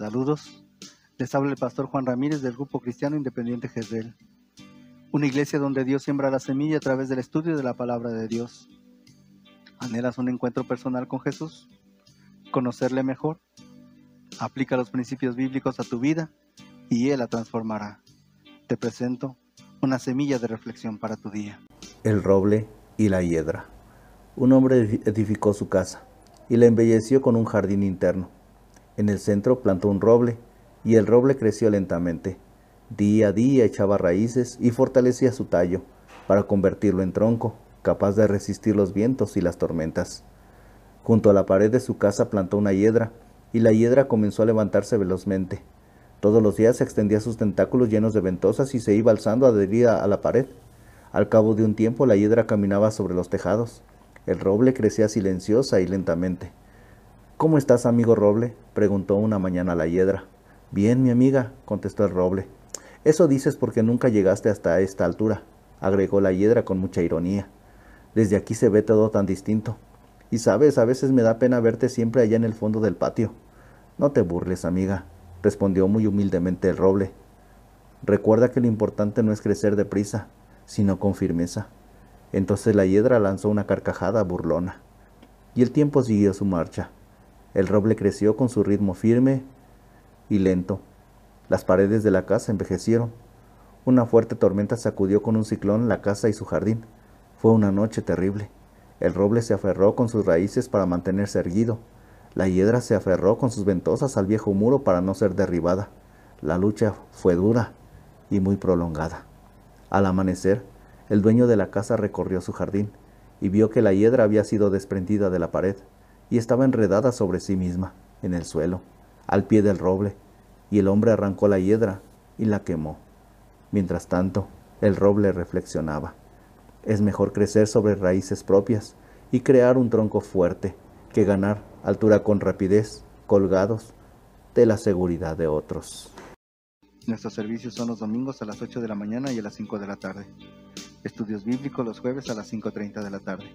Saludos. Les habla el pastor Juan Ramírez del Grupo Cristiano Independiente Jezreel. Una iglesia donde Dios siembra la semilla a través del estudio de la palabra de Dios. ¿Anhelas un encuentro personal con Jesús? ¿Conocerle mejor? Aplica los principios bíblicos a tu vida y Él la transformará. Te presento una semilla de reflexión para tu día. El roble y la hiedra. Un hombre edificó su casa y la embelleció con un jardín interno. En el centro plantó un roble y el roble creció lentamente. Día a día echaba raíces y fortalecía su tallo para convertirlo en tronco, capaz de resistir los vientos y las tormentas. Junto a la pared de su casa plantó una hiedra y la hiedra comenzó a levantarse velozmente. Todos los días extendía sus tentáculos llenos de ventosas y se iba alzando adherida a la pared. Al cabo de un tiempo la hiedra caminaba sobre los tejados. El roble crecía silenciosa y lentamente. ¿Cómo estás, amigo roble? preguntó una mañana la hiedra. Bien, mi amiga, contestó el roble. Eso dices porque nunca llegaste hasta esta altura, agregó la hiedra con mucha ironía. Desde aquí se ve todo tan distinto. Y sabes, a veces me da pena verte siempre allá en el fondo del patio. No te burles, amiga, respondió muy humildemente el roble. Recuerda que lo importante no es crecer deprisa, sino con firmeza. Entonces la hiedra lanzó una carcajada burlona, y el tiempo siguió su marcha. El roble creció con su ritmo firme y lento. Las paredes de la casa envejecieron. Una fuerte tormenta sacudió con un ciclón la casa y su jardín. Fue una noche terrible. El roble se aferró con sus raíces para mantenerse erguido. La hiedra se aferró con sus ventosas al viejo muro para no ser derribada. La lucha fue dura y muy prolongada. Al amanecer, el dueño de la casa recorrió su jardín y vio que la hiedra había sido desprendida de la pared y estaba enredada sobre sí misma, en el suelo, al pie del roble, y el hombre arrancó la hiedra y la quemó. Mientras tanto, el roble reflexionaba. Es mejor crecer sobre raíces propias y crear un tronco fuerte que ganar altura con rapidez, colgados de la seguridad de otros. Nuestros servicios son los domingos a las 8 de la mañana y a las 5 de la tarde. Estudios bíblicos los jueves a las 5.30 de la tarde.